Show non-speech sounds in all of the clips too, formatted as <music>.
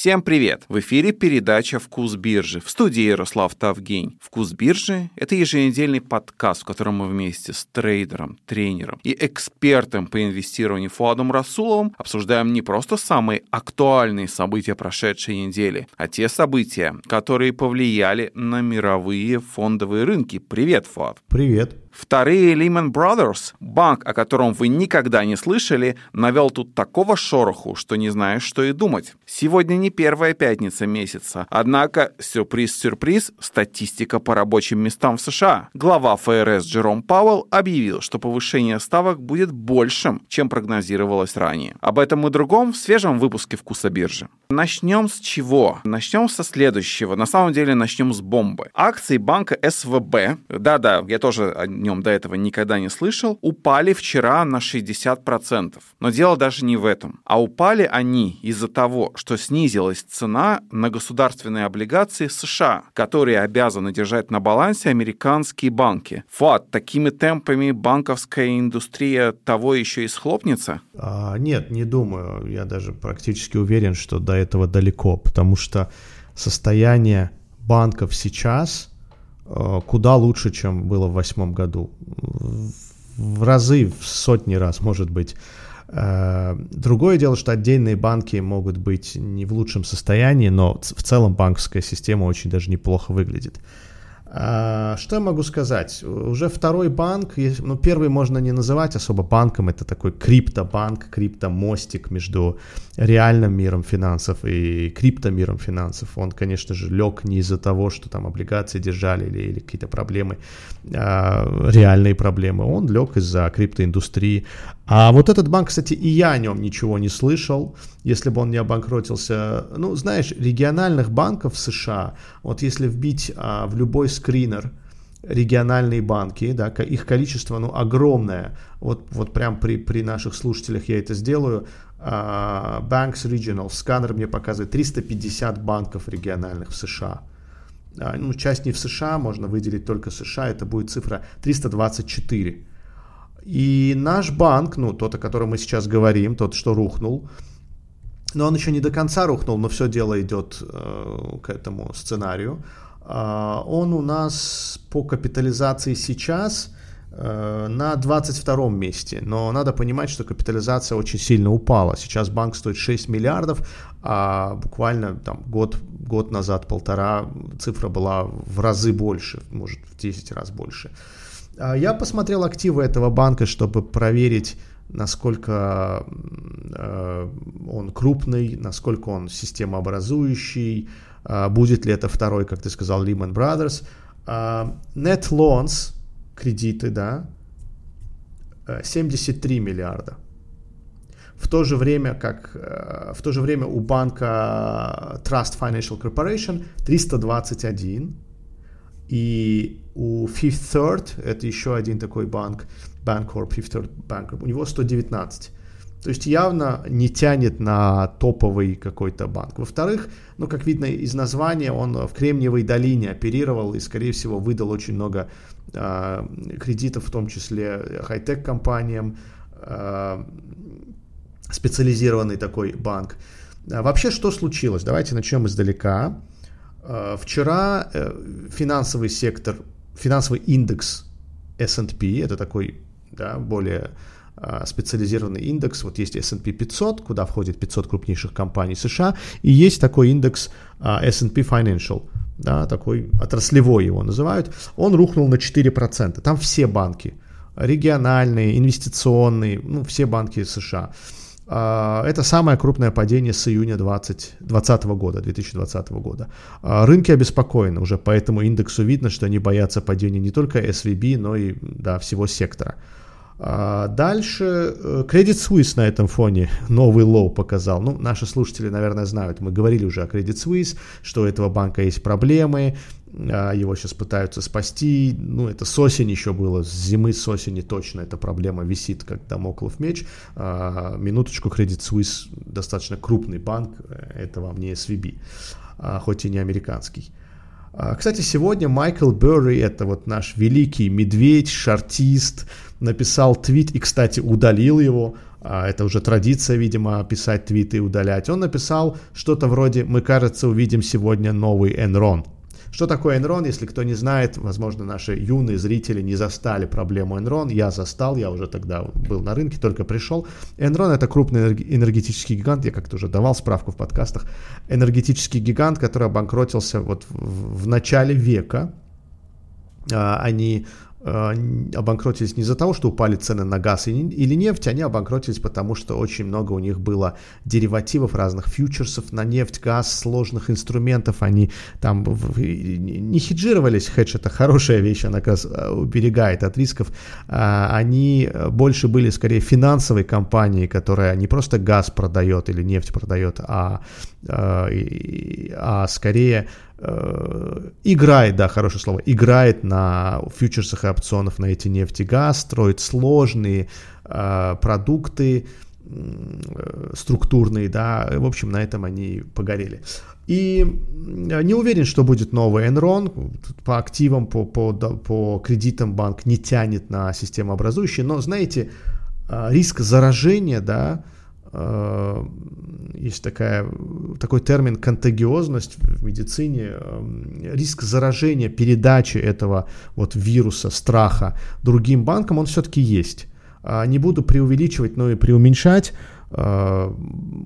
Всем привет! В эфире передача «Вкус биржи» в студии Ярослав Тавгень. «Вкус биржи» — это еженедельный подкаст, в котором мы вместе с трейдером, тренером и экспертом по инвестированию Фуадом Расуловым обсуждаем не просто самые актуальные события прошедшей недели, а те события, которые повлияли на мировые фондовые рынки. Привет, Фуад! Привет! Вторые Lehman Brothers, банк, о котором вы никогда не слышали, навел тут такого шороху, что не знаешь, что и думать. Сегодня не первая пятница месяца, однако, сюрприз-сюрприз, статистика по рабочим местам в США. Глава ФРС Джером Пауэлл объявил, что повышение ставок будет большим, чем прогнозировалось ранее. Об этом и другом в свежем выпуске «Вкуса биржи». Начнем с чего? Начнем со следующего. На самом деле начнем с бомбы. Акции банка СВБ, да-да, я тоже нем до этого никогда не слышал, упали вчера на 60%. Но дело даже не в этом. А упали они из-за того, что снизилась цена на государственные облигации США, которые обязаны держать на балансе американские банки. Фат, такими темпами банковская индустрия того еще и схлопнется? А, нет, не думаю. Я даже практически уверен, что до этого далеко, потому что состояние банков сейчас куда лучше, чем было в восьмом году. В разы, в сотни раз, может быть. Э, другое дело, что отдельные банки могут быть не в лучшем состоянии, но в целом банковская система очень даже неплохо выглядит. А, что я могу сказать? Уже второй банк, ну, первый можно не называть особо банком, это такой криптобанк, криптомостик между реальным миром финансов и криптомиром финансов. Он, конечно же, лег не из-за того, что там облигации держали или, или какие-то проблемы, а, реальные проблемы. Он лег из-за криптоиндустрии. А вот этот банк, кстати, и я о нем ничего не слышал, если бы он не обанкротился. Ну, знаешь, региональных банков США, вот если вбить а, в любой скринер региональные банки, да, их количество, ну, огромное. Вот, вот прям при, при наших слушателях я это сделаю. Uh, Banks Regional, сканер мне показывает 350 банков региональных в США. Uh, ну, часть не в США, можно выделить только США, это будет цифра 324. И наш банк, ну, тот, о котором мы сейчас говорим, тот, что рухнул, но он еще не до конца рухнул, но все дело идет э, к этому сценарию. Э, он у нас по капитализации сейчас э, на 22 месте, но надо понимать, что капитализация очень сильно упала. Сейчас банк стоит 6 миллиардов, а буквально там год, год назад, полтора, цифра была в разы больше, может в 10 раз больше. А я посмотрел активы этого банка, чтобы проверить, насколько э, он крупный, насколько он системообразующий, будет ли это второй, как ты сказал, Lehman Brothers. Э, net loans, кредиты, да, 73 миллиарда. В то же время, как в то же время у банка Trust Financial Corporation 321 и у Fifth Third, это еще один такой банк, Bancorp, Fifth Third Bancorp, у него 119. То есть явно не тянет на топовый какой-то банк. Во-вторых, ну, как видно из названия, он в Кремниевой долине оперировал и, скорее всего, выдал очень много э, кредитов, в том числе хай-тек компаниям, э, специализированный такой банк. А вообще, что случилось? Давайте начнем издалека. Э, вчера э, финансовый сектор, финансовый индекс S&P, это такой да, более специализированный индекс. Вот есть S&P 500, куда входит 500 крупнейших компаний США, и есть такой индекс S&P Financial, да, такой отраслевой его называют. Он рухнул на 4%. Там все банки, региональные, инвестиционные, ну, все банки США. А, это самое крупное падение с июня 2020 года, 2020 года. А, рынки обеспокоены уже, по этому индексу видно, что они боятся падения не только SVB, но и да, всего сектора. А, дальше э, Credit Suisse на этом фоне <laughs> новый low показал. Ну, наши слушатели, наверное, знают, мы говорили уже о Credit Suisse, что у этого банка есть проблемы, а, его сейчас пытаются спасти. Ну, это с осени еще было, с зимы, с осени точно эта проблема висит, как домоклов меч. А, минуточку, Credit Suisse достаточно крупный банк, это вам не SVB, хоть и не американский. Кстати, сегодня Майкл Берри, это вот наш великий медведь, шартист, написал твит и, кстати, удалил его. а, это уже традиция, видимо, писать твиты и удалять. Он написал что-то вроде «Мы, кажется, увидим сегодня новый Enron». Что такое Enron, если кто не знает, возможно, наши юные зрители не застали проблему Enron, я застал, я уже тогда был на рынке, только пришел. Enron это крупный энергетический гигант, я как-то уже давал справку в подкастах, энергетический гигант, который обанкротился вот в, в начале века, а, они обанкротились не из-за того, что упали цены на газ или нефть, они обанкротились потому, что очень много у них было деривативов, разных фьючерсов на нефть, газ, сложных инструментов, они там не хеджировались, хедж это хорошая вещь, она как раз э, уберегает от рисков, а, они больше были скорее финансовой компанией, которая не просто газ продает или нефть продает, а, а, а скорее Э, играет, да, хорошее слово, играет на фьючерсах и опционах на эти нефть и газ, строит сложные э, продукты э, структурные, да, в общем, на этом они погорели. И не уверен, что будет новый Enron, по активам, по, по, по кредитам банк не тянет на системообразующие, но, знаете, э, риск заражения, да, Э, есть такая, такой термин контагиозность в медицине, э, риск заражения, передачи этого вот вируса, страха другим банкам, он все-таки есть. А, не буду преувеличивать, но и преуменьшать. Э,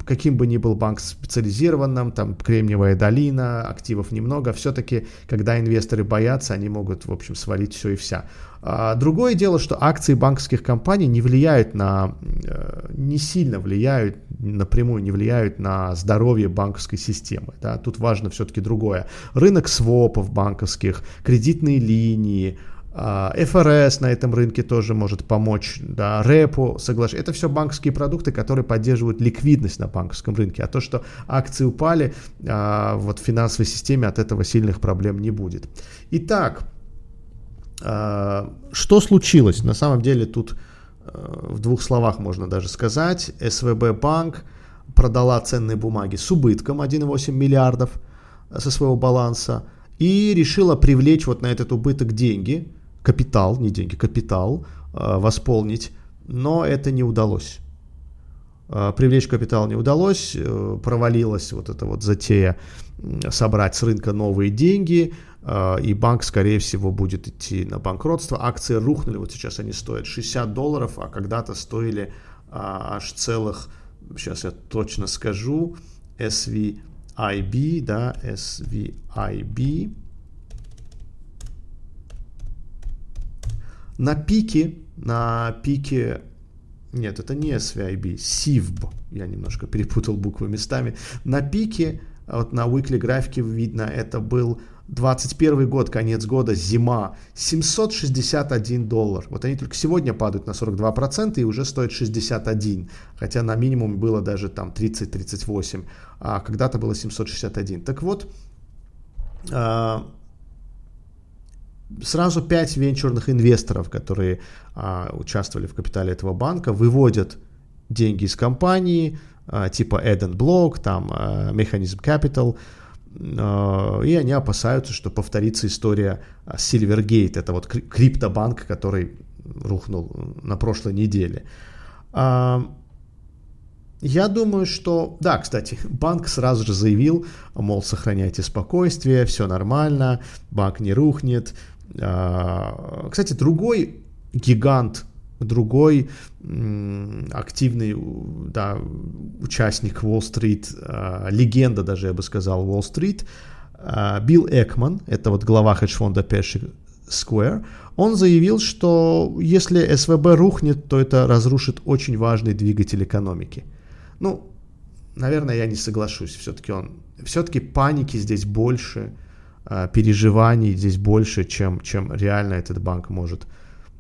каким бы ни был банк специализированным, там Кремниевая долина, активов немного, все-таки, когда инвесторы боятся, они могут, в общем, свалить все и вся. А, другое дело, что акции банковских компаний не влияют на, э, не сильно влияют, напрямую не влияют на здоровье банковской системы. Да? Тут важно все-таки другое. Рынок свопов банковских, кредитные линии, ФРС на этом рынке тоже может помочь, да, РЭПу, соглашение. Это все банковские продукты, которые поддерживают ликвидность на банковском рынке. А то, что акции упали, а, вот в финансовой системе от этого сильных проблем не будет. Итак, а, что случилось? На самом деле тут в двух словах можно даже сказать. СВБ банк продала ценные бумаги с убытком 1,8 миллиардов со своего баланса и решила привлечь вот на этот убыток деньги – капитал, не деньги, капитал э, восполнить, но это не удалось. Э, привлечь капитал не удалось, э, провалилась вот эта вот затея собрать с рынка новые деньги, и банк, скорее всего, будет идти на банкротство. Акции рухнули, вот сейчас они стоят 60 долларов, а когда-то стоили аж целых, сейчас я точно скажу, SVIB, да, SVIB, На пике, на пике, нет, это не SVIB, SIVB, я немножко перепутал буквы местами. На пике, вот на weekly графике видно, это был 21 год, конец года, зима, 761 доллар. Вот они только сегодня падают на 42% и уже стоят 61, хотя на минимум было даже там 30-38, а когда-то было 761. Так вот, а, сразу пять венчурных инвесторов, которые а, участвовали в капитале этого банка, выводят деньги из компании, а, типа Eden Block, там а, Mechanism Capital, а, и они опасаются, что повторится история Silvergate, это вот криптобанк, который рухнул на прошлой неделе. А, я думаю, что... Да, кстати, <laughs> банк сразу же заявил, мол, сохраняйте спокойствие, все нормально, банк не рухнет, а, кстати, другой гигант, другой активный да, участник Уолл-стрит, а, легенда даже, я бы сказал, Уолл-стрит, а, Билл Экман, это вот глава хедж-фонда Pershing Square, он заявил, что если СВБ рухнет, то это разрушит очень важный двигатель экономики. Ну, наверное, я не соглашусь. Все-таки он, все-таки паники здесь больше, переживаний здесь больше, чем, чем реально этот банк может.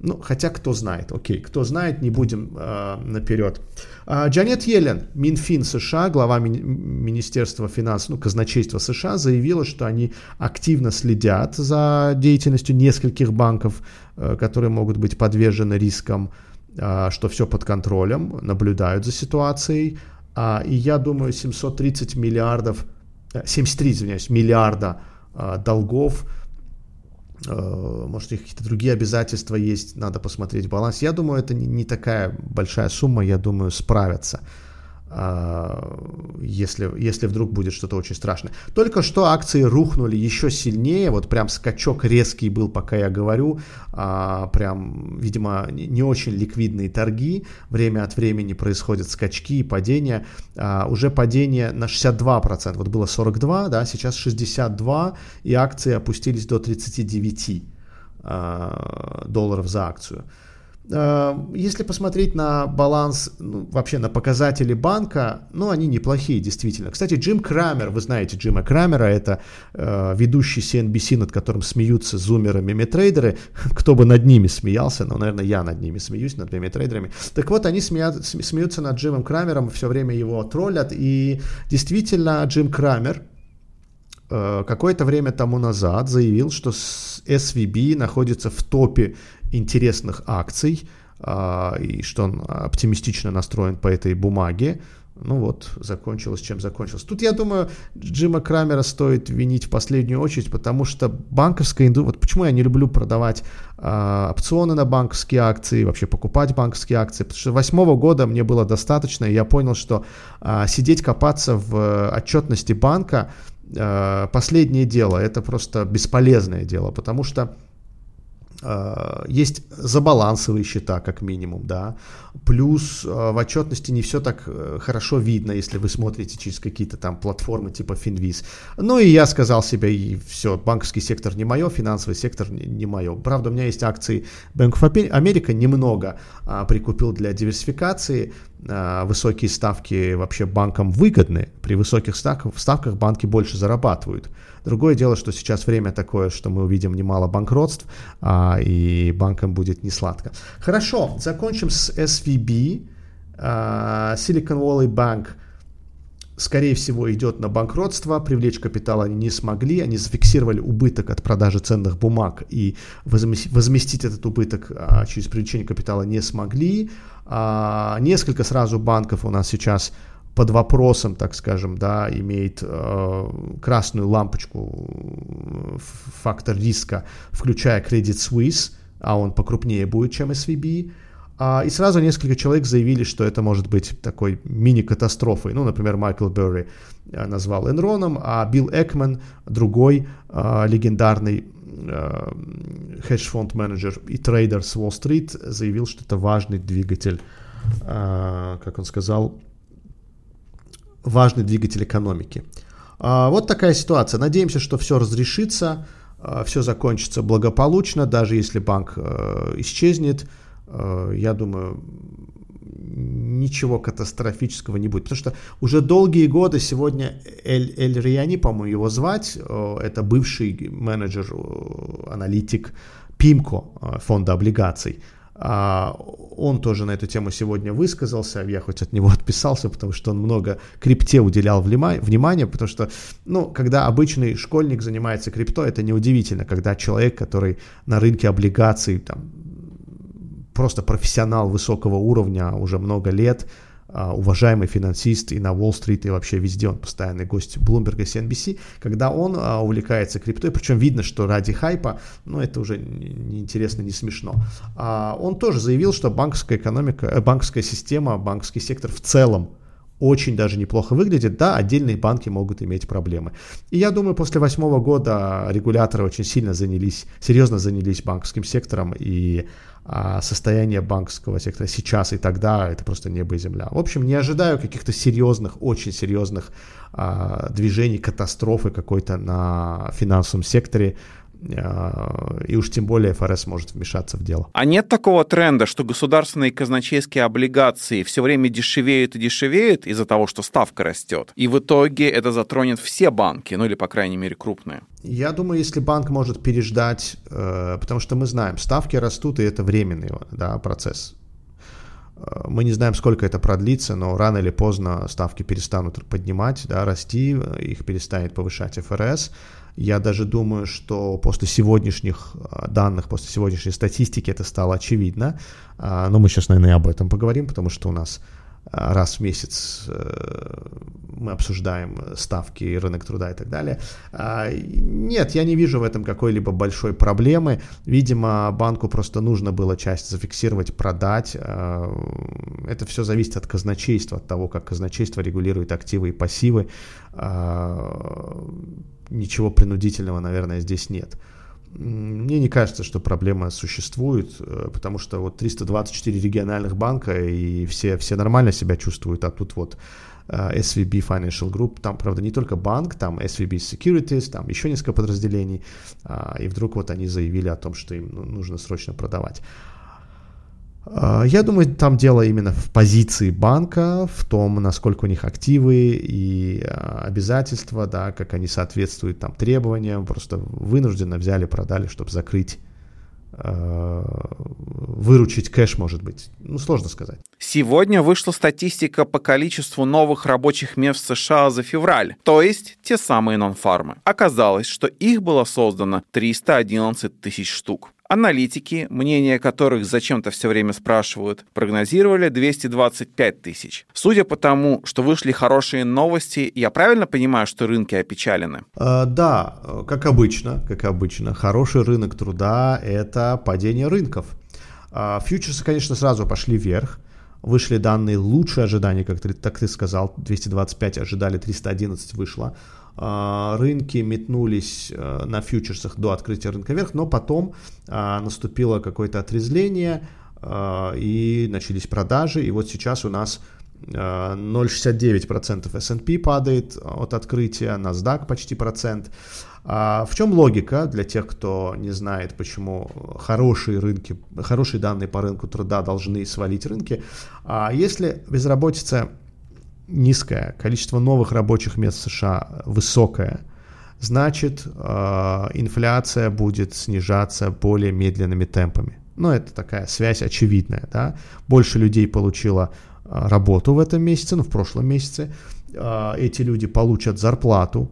Ну, хотя кто знает, окей, кто знает, не будем э, наперед. Э, Джанет Йеллен, Минфин США, глава ми- Министерства финансов, ну, казначейства США, заявила, что они активно следят за деятельностью нескольких банков, э, которые могут быть подвержены рискам, э, что все под контролем, наблюдают за ситуацией. Э, и я думаю, 730 миллиардов, э, 73, извиняюсь, миллиарда а, долгов Э, может, у них какие-то другие обязательства есть, надо посмотреть баланс. Я думаю, это не такая большая сумма, я думаю, справятся. А, если, если вдруг будет что-то очень страшное. Только что акции рухнули еще сильнее, вот прям скачок резкий был, пока я говорю, а, прям, видимо, не очень ликвидные торги, время от времени происходят скачки и падения, а, уже падение на 62%, вот было 42, да, сейчас 62, и акции опустились до 39 долларов за акцию. Э, если посмотреть на баланс, ну, вообще на показатели банка, ну, они неплохие, действительно. Кстати, Джим Крамер, вы знаете Джима Крамера, это э, ведущий CNBC, над которым смеются зумеры меметрейдеры. <laughs> Кто бы над ними смеялся, ну, наверное, я над ними смеюсь, над меметрейдерами. Так вот, они смеят, смеются над Джимом Крамером, все время его троллят, и действительно Джим Крамер, э, какое-то время тому назад заявил, что SVB находится в топе интересных акций, а, и что он оптимистично настроен по этой бумаге. Ну вот, закончилось, чем закончилось. Тут, я думаю, Джима Крамера стоит винить в последнюю очередь, потому что банковская индустрия... Вот почему я не люблю продавать а, опционы на банковские акции, вообще покупать банковские акции, потому что восьмого года мне было достаточно, и я понял, что а, сидеть, копаться в отчетности банка а, последнее дело, это просто бесполезное дело, потому что Э, есть забалансовые счета, как минимум, да. Плюс э, в отчетности не все так э, хорошо видно, если вы смотрите через какие-то там платформы типа Finviz. Ну и я сказал себе, и все, банковский сектор не мое, финансовый сектор не мое. Правда, у меня есть акции Bank of America, немного а, прикупил для диверсификации. А, высокие ставки вообще банкам выгодны. При высоких ставках, ставках банки больше зарабатывают. Другое дело, что сейчас время такое, что мы увидим немало банкротств, а, и банкам будет не сладко. Хорошо, закончим с SVB. А, Silicon Valley Bank скорее всего, идет на банкротство, привлечь капитал они не смогли, они зафиксировали убыток от продажи ценных бумаг и возместить этот убыток а, через привлечение капитала не смогли. А, несколько сразу банков у нас сейчас под вопросом, так скажем, да, имеет э, красную лампочку, фактор риска, включая Credit Suisse, а он покрупнее будет, чем SVB. А, и сразу несколько человек заявили, что это может быть такой мини-катастрофой. Ну, например, Майкл Берри э, назвал Энроном, а Билл Экман, другой э, легендарный э, хедж-фонд-менеджер и трейдер с Уолл-стрит, заявил, что это важный двигатель, э, как он сказал, важный двигатель экономики. А, вот такая ситуация. Надеемся, что все разрешится, а, все закончится благополучно, даже если банк э, исчезнет. Э, я думаю, ничего катастрофического не будет. Потому что уже долгие годы сегодня Эль, Эль Рияни, по-моему, его звать, э, это бывший менеджер, аналитик Пимко фонда облигаций. А, он тоже на эту тему сегодня высказался, я хоть от него <laughs> отписался, потому что он много крипте уделял внимания, потому что, ну, когда обычный школьник занимается крипто, это неудивительно, когда человек, который на рынке облигаций, там, просто профессионал высокого уровня уже много лет, а, уважаемый финансист и на Уолл-стрит, и вообще везде он постоянный гость Bloomberg и CNBC, когда он а, увлекается криптой, причем видно, что ради хайпа, ну это уже неинтересно, не, смешно. А, он тоже заявил, что банковская экономика, э, банковская система, банковский сектор в целом очень даже неплохо выглядит, да, отдельные банки могут иметь проблемы. И я думаю, после восьмого года регуляторы очень сильно занялись, серьезно занялись банковским сектором, и а состояние банковского сектора сейчас и тогда это просто небо и земля. В общем, не ожидаю каких-то серьезных, очень серьезных а, движений, катастрофы какой-то на финансовом секторе. А, и уж тем более ФРС может вмешаться в дело. А нет такого тренда, что государственные казначейские облигации все время дешевеют и дешевеют из-за того, что ставка растет? И в итоге это затронет все банки, ну или, по крайней мере, крупные? Я думаю, если банк может переждать, э, потому что мы знаем, ставки растут, и это временный да, процесс. Э, мы не знаем, сколько это продлится, но рано или поздно ставки перестанут поднимать, да, расти, их перестанет повышать ФРС. Я даже думаю, что после сегодняшних а, данных, после сегодняшней статистики это стало очевидно. А, но мы сейчас, наверное, об этом поговорим, потому что у нас раз в месяц мы обсуждаем ставки, рынок труда и так далее. А, нет, я не вижу в этом какой-либо большой проблемы. Видимо, банку просто нужно было часть зафиксировать, продать. А, это все зависит от казначейства, от того, как казначейство регулирует активы и пассивы. А, ничего принудительного, наверное, здесь нет. Мне не кажется, что проблема существует, э, потому что вот 324 региональных банка, и все, все нормально себя чувствуют, а тут вот Э, SVB Financial Group, там, правда, не только банк, там SVB Securities, там еще несколько подразделений, а, и вдруг вот они заявили о том, что им ну, нужно срочно продавать. А, я думаю, там дело именно в позиции банка, в том, насколько у них активы и а, обязательства, да, как они соответствуют там требованиям, просто вынужденно взяли, продали, чтобы закрыть Э, выручить кэш, может быть. Ну, сложно сказать. Сегодня вышла статистика по количеству новых рабочих мест в США за февраль, то есть те самые нон-фармы. Оказалось, что их было создано 311 тысяч штук. Аналитики, мнение которых зачем-то все время спрашивают, прогнозировали 225 тысяч. Судя по тому, что вышли хорошие новости, я правильно понимаю, что рынки опечалены? А, да, как обычно, как обычно. Хороший рынок труда – это падение рынков. А, фьючерсы, конечно, сразу пошли вверх. Вышли данные лучше ожиданий, как ты, так ты сказал, 225 ожидали, 311 вышло. А, рынки метнулись э, на фьючерсах до открытия рынка вверх, но потом а, наступило какое-то отрезвление а, и начались продажи, и вот сейчас у нас 0,69% S&P падает от открытия, NASDAQ почти процент. В чем логика для тех, кто не знает, почему хорошие рынки, хорошие данные по рынку труда должны свалить рынки? Если безработица низкое, количество новых рабочих мест в США высокое, значит э, инфляция будет снижаться более медленными темпами. Ну, это такая связь очевидная, да. Больше людей получило э, работу в этом месяце, ну, в прошлом месяце. Э, эти люди получат зарплату,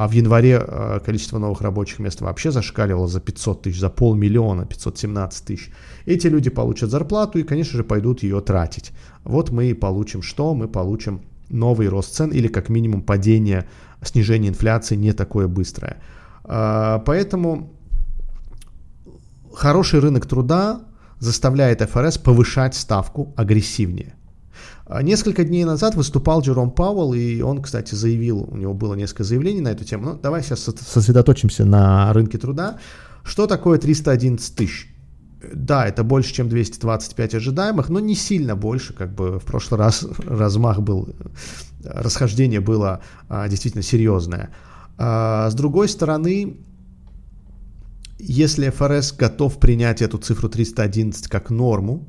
а в январе э, количество новых рабочих мест вообще зашкаливало за 500 тысяч, за полмиллиона, 517 тысяч. Эти люди получат зарплату и, конечно же, пойдут ее тратить. Вот мы и получим что? Мы получим новый рост цен или как минимум падение, снижение инфляции не такое быстрое. А, поэтому хороший рынок труда заставляет ФРС повышать ставку агрессивнее. А несколько дней назад выступал Джером Пауэлл, и он, кстати, заявил, у него было несколько заявлений на эту тему. Ну, давай сейчас сосредоточимся на рынке труда. Что такое 311 тысяч? Да, это больше, чем 225 ожидаемых, но не сильно больше, как бы в прошлый раз <laughs> размах был, расхождение было а, действительно серьезное. А, с другой стороны, если ФРС готов принять эту цифру 311 как норму,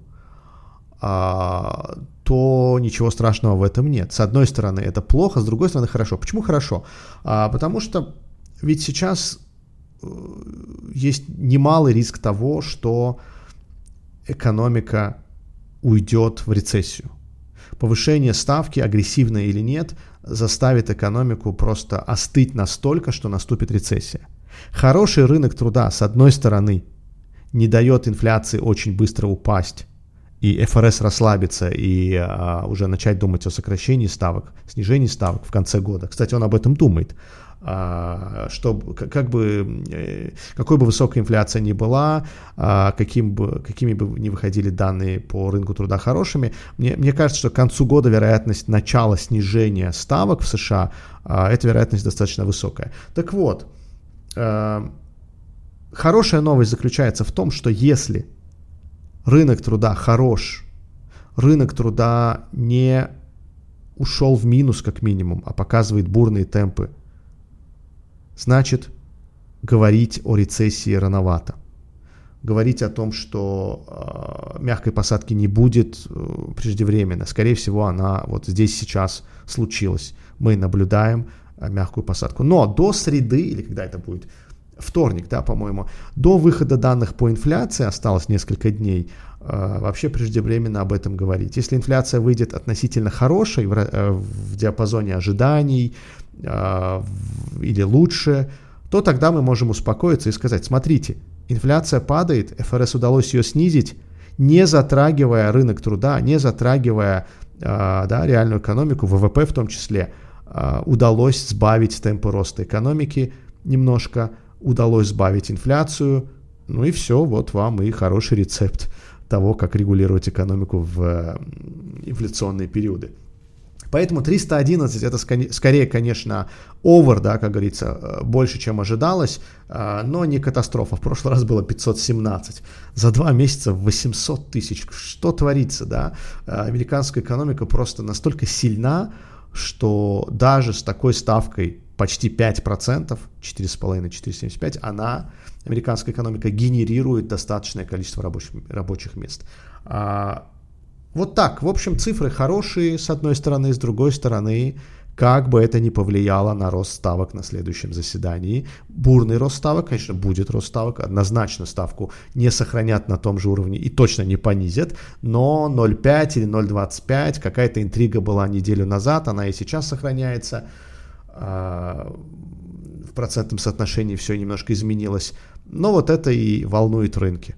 то ничего страшного в этом нет. С одной стороны, это плохо, с другой стороны, хорошо. Почему хорошо? А, потому что ведь сейчас э, есть немалый риск того, что экономика уйдет в рецессию. Повышение ставки, агрессивное или нет, заставит экономику просто остыть настолько, что наступит рецессия. Хороший рынок труда, с одной стороны, не дает инфляции очень быстро упасть, и ФРС расслабиться и а, уже начать думать о сокращении ставок, снижении ставок в конце года. Кстати, он об этом думает. А, что, как бы, э, какой бы высокая инфляция ни была, а, каким бы, какими бы ни выходили данные по рынку труда хорошими, мне, мне кажется, что к концу года вероятность начала снижения ставок в США, а, эта вероятность достаточно высокая. Так вот, а, хорошая новость заключается в том, что если рынок труда хорош, рынок труда не ушел в минус как минимум, а показывает бурные темпы, значит говорить о рецессии рановато. Говорить о том, что э, мягкой посадки не будет э, преждевременно. Скорее всего, она вот здесь сейчас случилась. Мы наблюдаем э, мягкую посадку. Но до среды, или когда это будет, вторник, да, по-моему, до выхода данных по инфляции осталось несколько дней, э, вообще преждевременно об этом говорить. Если инфляция выйдет относительно хорошей в, э, в диапазоне ожиданий э, или лучше, то тогда мы можем успокоиться и сказать, смотрите, инфляция падает, ФРС удалось ее снизить, не затрагивая рынок труда, не затрагивая да, реальную экономику, ВВП в том числе, удалось сбавить темпы роста экономики немножко, удалось сбавить инфляцию, ну и все, вот вам и хороший рецепт того, как регулировать экономику в инфляционные периоды. Поэтому 311 это скорее, конечно, овер, да, как говорится, э, больше, чем ожидалось, э, но не катастрофа. В прошлый раз было 517. За два месяца 800 тысяч. Что творится, да? Э, американская экономика просто настолько сильна, что даже с такой ставкой почти 5%, 4,5-4,75, она, американская экономика, генерирует достаточное количество рабочих, рабочих мест. А, вот так, в общем, цифры хорошие с одной стороны, с другой стороны, как бы это ни повлияло на рост ставок на следующем заседании. Бурный рост ставок, конечно, будет рост ставок, однозначно ставку не сохранят на том же уровне и точно не понизят, но 0,5 или 0,25, какая-то интрига была неделю назад, она и сейчас сохраняется. А, в процентном соотношении все немножко изменилось. Но вот это и волнует рынки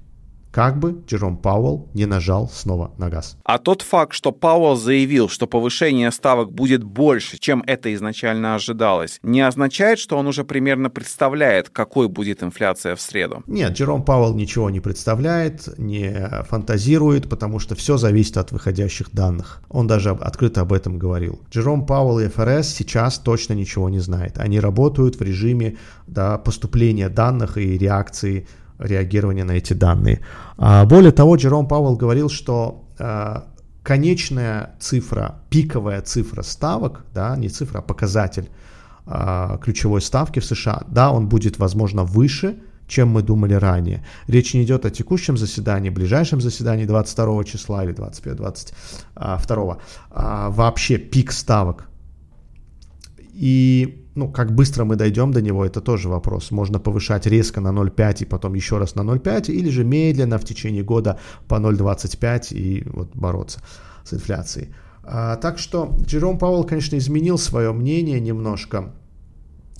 как бы Джером Пауэлл не нажал снова на газ. А тот факт, что Пауэлл заявил, что повышение ставок будет больше, чем это изначально ожидалось, не означает, что он уже примерно представляет, какой будет инфляция в среду? Нет, Джером Пауэлл ничего не представляет, не фантазирует, потому что все зависит от выходящих данных. Он даже открыто об этом говорил. Джером Пауэлл и ФРС сейчас точно ничего не знает. Они работают в режиме да, поступления данных и реакции реагирования на эти данные. А, более того, Джером Пауэлл говорил, что а, конечная цифра, пиковая цифра ставок, да, не цифра, а показатель а, ключевой ставки в США, да, он будет, возможно, выше, чем мы думали ранее. Речь не идет о текущем заседании, ближайшем заседании 22 числа или 25-22. Вообще пик ставок. И ну, как быстро мы дойдем до него, это тоже вопрос. Можно повышать резко на 0,5 и потом еще раз на 0,5, или же медленно в течение года по 0,25 и вот бороться с инфляцией. А, так что Джером Пауэлл, конечно, изменил свое мнение немножко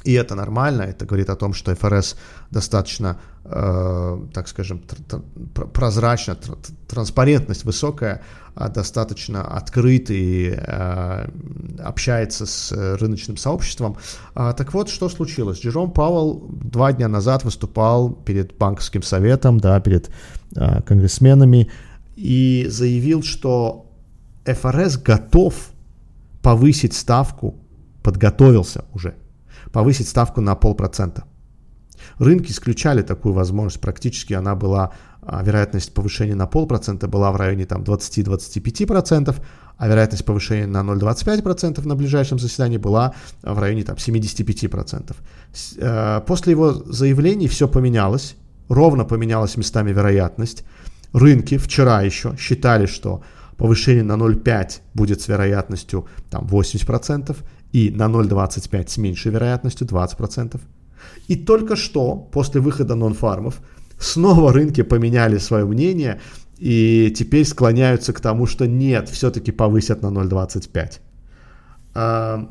и это нормально, это говорит о том, что ФРС достаточно, э, так скажем, тр- прозрачно, тр- транспарентность высокая, а достаточно открыт и э, общается с рыночным сообществом. А, так вот, что случилось? Джером Пауэлл два дня назад выступал перед банковским советом, да, перед э, конгрессменами и заявил, что ФРС готов повысить ставку, подготовился уже повысить ставку на полпроцента. Рынки исключали такую возможность, практически она была, а, вероятность повышения на полпроцента была в районе там 20-25%, а вероятность повышения на 0,25% на ближайшем заседании была в районе там 75%. Э, после его заявлений все поменялось, ровно поменялась местами вероятность. Рынки вчера еще считали, что повышение на 0,5 будет с вероятностью там 80%, и на 0,25 с меньшей вероятностью 20%. И только что, после выхода нон-фармов, снова рынки поменяли свое мнение и теперь склоняются к тому, что нет, все-таки повысят на 0,25. А,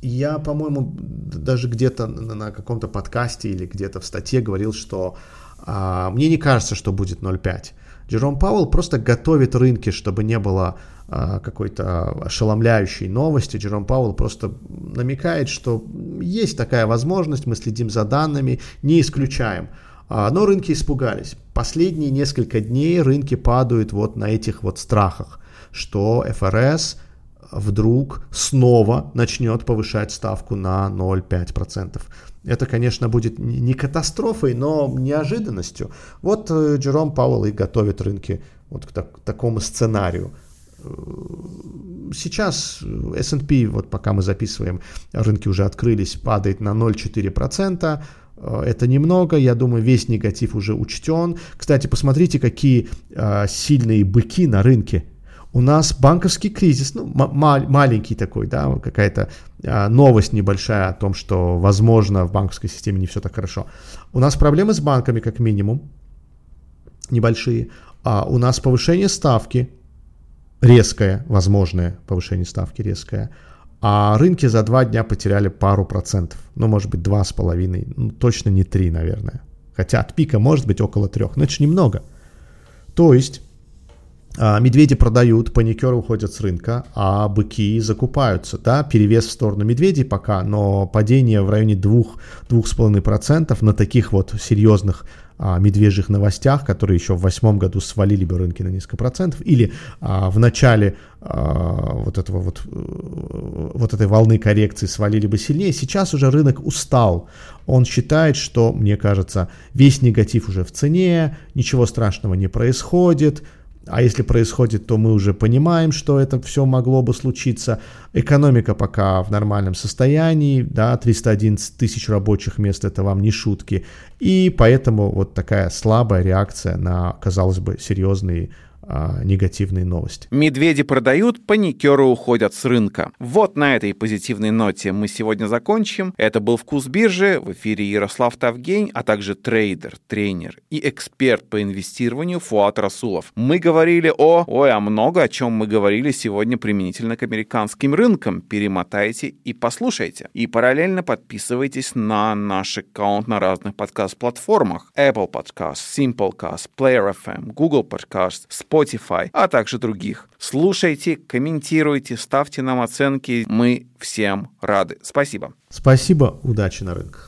я, по-моему, даже где-то на каком-то подкасте или где-то в статье говорил, что а, мне не кажется, что будет 0,5. Джером Пауэлл просто готовит рынки, чтобы не было какой-то ошеломляющей новости. Джером Пауэлл просто намекает, что есть такая возможность, мы следим за данными, не исключаем. А, но рынки испугались. Последние несколько дней рынки падают вот на этих вот страхах, что ФРС вдруг снова начнет повышать ставку на 0,5%. Это, конечно, будет не катастрофой, но неожиданностью. Вот э, Джером Пауэлл и готовит рынки вот к так, такому сценарию. Э, сейчас S&P, вот пока мы записываем, рынки уже открылись, падает на 0,4%. Э, это немного, я думаю, весь негатив уже учтен. Кстати, посмотрите, какие э, сильные быки на рынке. У нас банковский кризис, ну, маленький такой, да, какая-то э, новость небольшая о том, что, возможно, в банковской системе не все так хорошо. У нас проблемы с банками, как минимум, небольшие. А у нас повышение ставки, резкое, возможное повышение ставки резкое, а рынки за два дня потеряли пару процентов, ну, может быть, два с половиной, ну, точно не три, наверное. Хотя от пика может быть около трех, но это же немного. То есть а, медведи продают, паникеры уходят с рынка, а быки закупаются. Да, перевес в сторону медведей пока, но падение в районе 2-2,5% на таких вот серьезных а, медвежьих новостях, которые еще в восьмом году свалили бы рынки на несколько процентов, или а, в начале а, вот этого вот, э, вот этой волны коррекции свалили бы сильнее. Сейчас уже рынок устал. Он считает, что, мне кажется, весь негатив уже в цене, ничего страшного не происходит, а если происходит, то мы уже понимаем, что это все могло бы случиться. Экономика пока в нормальном состоянии, да, 311 тысяч рабочих мест это вам не шутки. И поэтому вот такая слабая реакция на, казалось бы, серьезные а, негативные новости. Медведи продают, паникеры уходят с рынка. Вот на этой позитивной ноте мы сегодня закончим. Это был «Вкус биржи». В эфире Ярослав Тавгень, а также трейдер, тренер и эксперт по инвестированию Фуат Расулов. Мы говорили о... Ой, а много о чем мы говорили сегодня применительно к американским рынкам. Перемотайте и послушайте. И параллельно подписывайтесь на наш аккаунт на разных подкаст-платформах. Apple Podcast, Simplecast, Player FM, Google Podcast, Spotify, Spotify, а также других. Слушайте, комментируйте, ставьте нам оценки. Мы всем рады. Спасибо. Спасибо. Удачи на рынках.